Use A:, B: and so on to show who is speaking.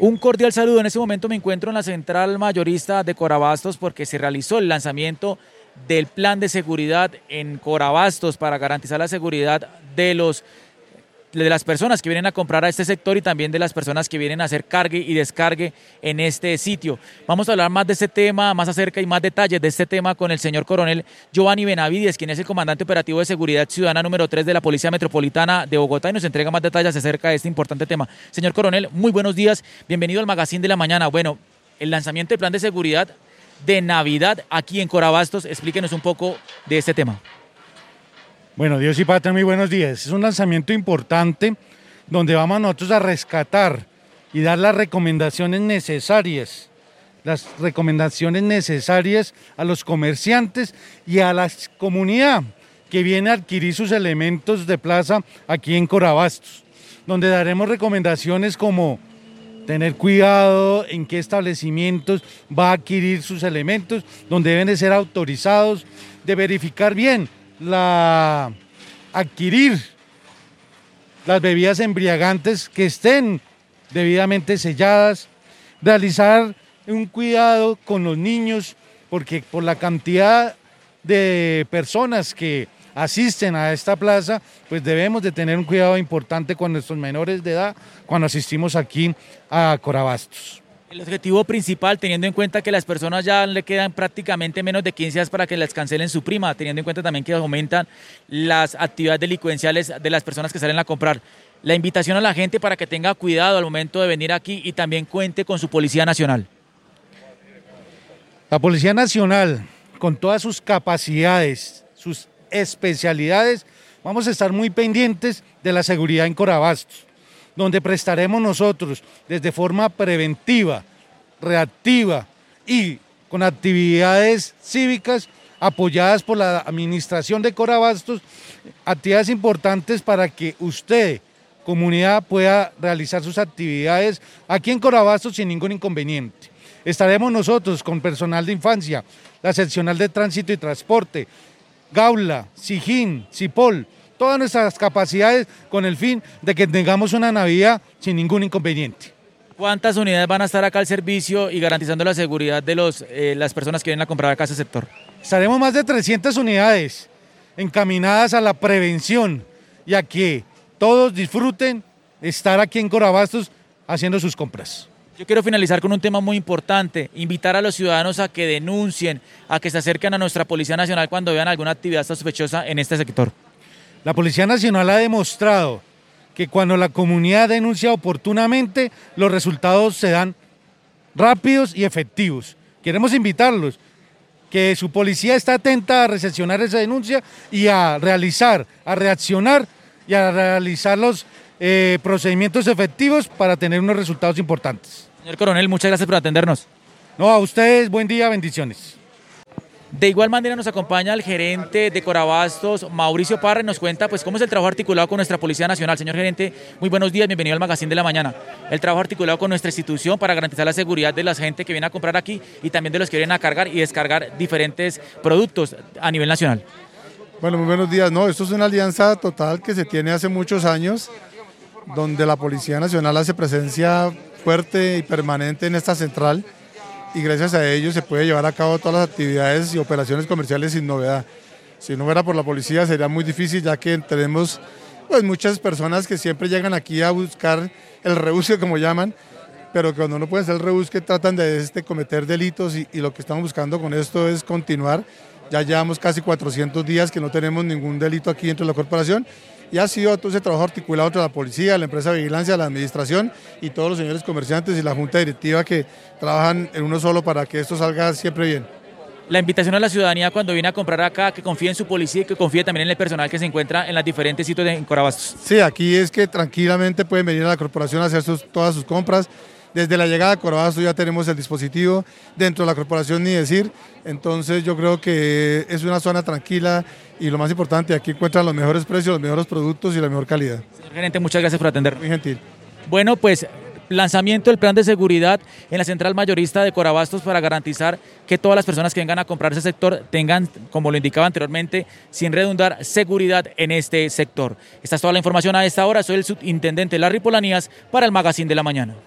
A: Un cordial saludo. En este momento me encuentro en la central mayorista de Corabastos porque se realizó el lanzamiento del plan de seguridad en Corabastos para garantizar la seguridad de los de las personas que vienen a comprar a este sector y también de las personas que vienen a hacer cargue y descargue en este sitio. Vamos a hablar más de este tema, más acerca y más detalles de este tema con el señor coronel Giovanni Benavides, quien es el comandante operativo de seguridad ciudadana número 3 de la Policía Metropolitana de Bogotá y nos entrega más detalles acerca de este importante tema. Señor coronel, muy buenos días, bienvenido al Magazine de la Mañana. Bueno, el lanzamiento del plan de seguridad de Navidad aquí en Corabastos, explíquenos un poco de este tema.
B: Bueno, Dios y Patria, muy buenos días. Es un lanzamiento importante donde vamos nosotros a rescatar y dar las recomendaciones necesarias, las recomendaciones necesarias a los comerciantes y a la comunidad que viene a adquirir sus elementos de plaza aquí en Corabastos, donde daremos recomendaciones como tener cuidado en qué establecimientos va a adquirir sus elementos, donde deben de ser autorizados, de verificar bien la adquirir las bebidas embriagantes que estén debidamente selladas, realizar un cuidado con los niños, porque por la cantidad de personas que asisten a esta plaza, pues debemos de tener un cuidado importante con nuestros menores de edad cuando asistimos aquí a Corabastos.
A: El objetivo principal, teniendo en cuenta que las personas ya le quedan prácticamente menos de 15 días para que les cancelen su prima, teniendo en cuenta también que aumentan las actividades delincuenciales de las personas que salen a comprar. La invitación a la gente para que tenga cuidado al momento de venir aquí y también cuente con su Policía Nacional.
B: La Policía Nacional, con todas sus capacidades, sus especialidades, vamos a estar muy pendientes de la seguridad en Corabastos donde prestaremos nosotros desde forma preventiva, reactiva y con actividades cívicas apoyadas por la Administración de Corabastos, actividades importantes para que usted, comunidad, pueda realizar sus actividades aquí en Corabastos sin ningún inconveniente. Estaremos nosotros con personal de infancia, la seccional de tránsito y transporte, Gaula, Sijín, Cipol, todas nuestras capacidades con el fin de que tengamos una Navidad sin ningún inconveniente.
A: ¿Cuántas unidades van a estar acá al servicio y garantizando la seguridad de los, eh, las personas que vienen a comprar acá a ese sector?
B: Estaremos más de 300 unidades encaminadas a la prevención y a que todos disfruten estar aquí en Corabastos haciendo sus compras.
A: Yo quiero finalizar con un tema muy importante, invitar a los ciudadanos a que denuncien, a que se acerquen a nuestra Policía Nacional cuando vean alguna actividad sospechosa en este sector.
B: La Policía Nacional ha demostrado que cuando la comunidad denuncia oportunamente, los resultados se dan rápidos y efectivos. Queremos invitarlos que su policía está atenta a recepcionar esa denuncia y a realizar, a reaccionar y a realizar los eh, procedimientos efectivos para tener unos resultados importantes.
A: Señor Coronel, muchas gracias por atendernos.
B: No, a ustedes, buen día, bendiciones.
A: De igual manera nos acompaña el gerente de Corabastos, Mauricio Parra, y nos cuenta pues cómo es el trabajo articulado con nuestra Policía Nacional. Señor gerente, muy buenos días, bienvenido al Magazine de la Mañana. El trabajo articulado con nuestra institución para garantizar la seguridad de la gente que viene a comprar aquí y también de los que vienen a cargar y descargar diferentes productos a nivel nacional.
C: Bueno, muy buenos días. No, esto es una alianza total que se tiene hace muchos años, donde la Policía Nacional hace presencia fuerte y permanente en esta central y gracias a ello se puede llevar a cabo todas las actividades y operaciones comerciales sin novedad. Si no fuera por la policía sería muy difícil ya que tenemos pues, muchas personas que siempre llegan aquí a buscar el rebusque como llaman, pero cuando no pueden hacer el rebusque tratan de este, cometer delitos y, y lo que estamos buscando con esto es continuar. Ya llevamos casi 400 días que no tenemos ningún delito aquí dentro de la corporación y ha sido todo ese trabajo articulado entre la policía, la empresa de vigilancia, la administración y todos los señores comerciantes y la junta directiva que trabajan en uno solo para que esto salga siempre bien.
A: La invitación a la ciudadanía cuando viene a comprar acá, que confíe en su policía y que confíe también en el personal que se encuentra en los diferentes sitios de Corabastos.
C: Sí, aquí es que tranquilamente pueden venir a la corporación a hacer todas sus compras desde la llegada a Corabastos ya tenemos el dispositivo dentro de la corporación, ni decir. Entonces yo creo que es una zona tranquila y lo más importante, aquí encuentran los mejores precios, los mejores productos y la mejor calidad.
A: Señor gerente, muchas gracias por atender.
C: Muy gentil.
A: Bueno, pues lanzamiento del plan de seguridad en la central mayorista de Corabastos para garantizar que todas las personas que vengan a comprar ese sector tengan, como lo indicaba anteriormente, sin redundar, seguridad en este sector. Esta es toda la información a esta hora. Soy el subintendente Larry Polanías para el Magazine de la Mañana.